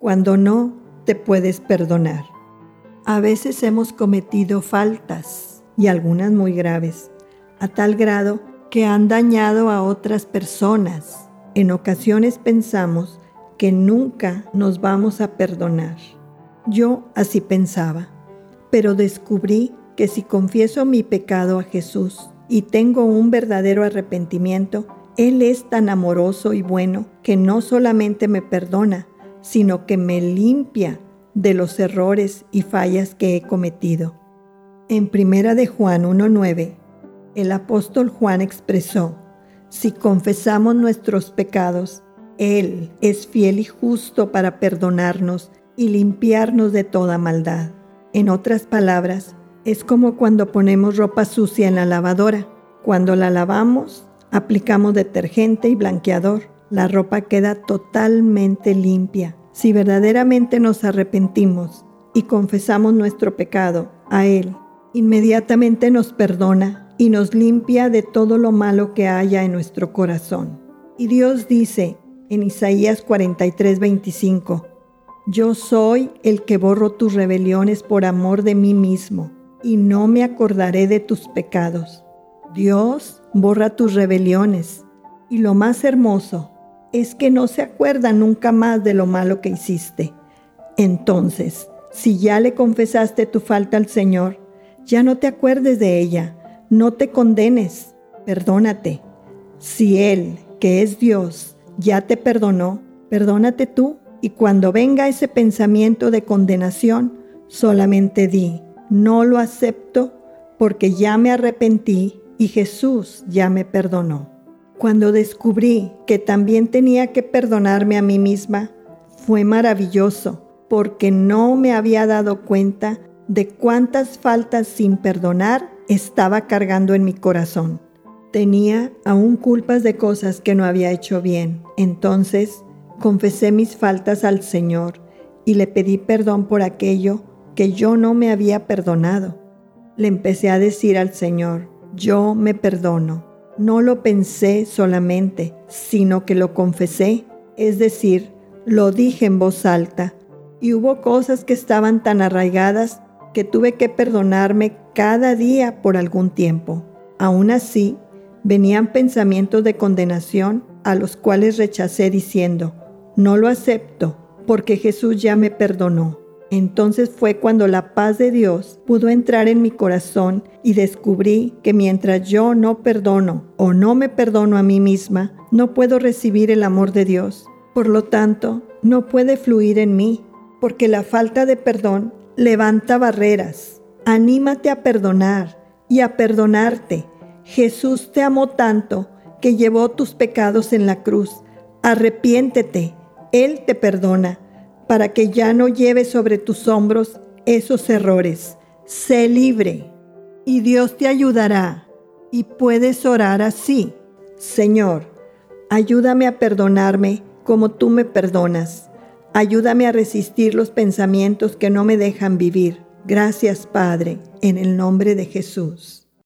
cuando no te puedes perdonar. A veces hemos cometido faltas, y algunas muy graves, a tal grado que han dañado a otras personas. En ocasiones pensamos que nunca nos vamos a perdonar. Yo así pensaba, pero descubrí que si confieso mi pecado a Jesús y tengo un verdadero arrepentimiento, Él es tan amoroso y bueno que no solamente me perdona, sino que me limpia de los errores y fallas que he cometido. En Primera de Juan 1:9, el apóstol Juan expresó: Si confesamos nuestros pecados, él es fiel y justo para perdonarnos y limpiarnos de toda maldad. En otras palabras, es como cuando ponemos ropa sucia en la lavadora. Cuando la lavamos, aplicamos detergente y blanqueador. La ropa queda totalmente limpia si verdaderamente nos arrepentimos y confesamos nuestro pecado a Él, inmediatamente nos perdona y nos limpia de todo lo malo que haya en nuestro corazón. Y Dios dice en Isaías 43, 25, Yo soy el que borro tus rebeliones por amor de mí mismo, y no me acordaré de tus pecados. Dios borra tus rebeliones, y lo más hermoso es que no se acuerda nunca más de lo malo que hiciste. Entonces, si ya le confesaste tu falta al Señor, ya no te acuerdes de ella, no te condenes, perdónate. Si Él, que es Dios, ya te perdonó, perdónate tú y cuando venga ese pensamiento de condenación, solamente di, no lo acepto porque ya me arrepentí y Jesús ya me perdonó. Cuando descubrí que también tenía que perdonarme a mí misma, fue maravilloso, porque no me había dado cuenta de cuántas faltas sin perdonar estaba cargando en mi corazón. Tenía aún culpas de cosas que no había hecho bien. Entonces confesé mis faltas al Señor y le pedí perdón por aquello que yo no me había perdonado. Le empecé a decir al Señor, yo me perdono no lo pensé solamente, sino que lo confesé, es decir, lo dije en voz alta, y hubo cosas que estaban tan arraigadas que tuve que perdonarme cada día por algún tiempo. Aún así, venían pensamientos de condenación a los cuales rechacé diciendo, no lo acepto, porque Jesús ya me perdonó. Entonces fue cuando la paz de Dios pudo entrar en mi corazón y descubrí que mientras yo no perdono o no me perdono a mí misma, no puedo recibir el amor de Dios. Por lo tanto, no puede fluir en mí, porque la falta de perdón levanta barreras. Anímate a perdonar y a perdonarte. Jesús te amó tanto que llevó tus pecados en la cruz. Arrepiéntete, Él te perdona para que ya no lleves sobre tus hombros esos errores. Sé libre y Dios te ayudará y puedes orar así. Señor, ayúdame a perdonarme como tú me perdonas. Ayúdame a resistir los pensamientos que no me dejan vivir. Gracias, Padre, en el nombre de Jesús.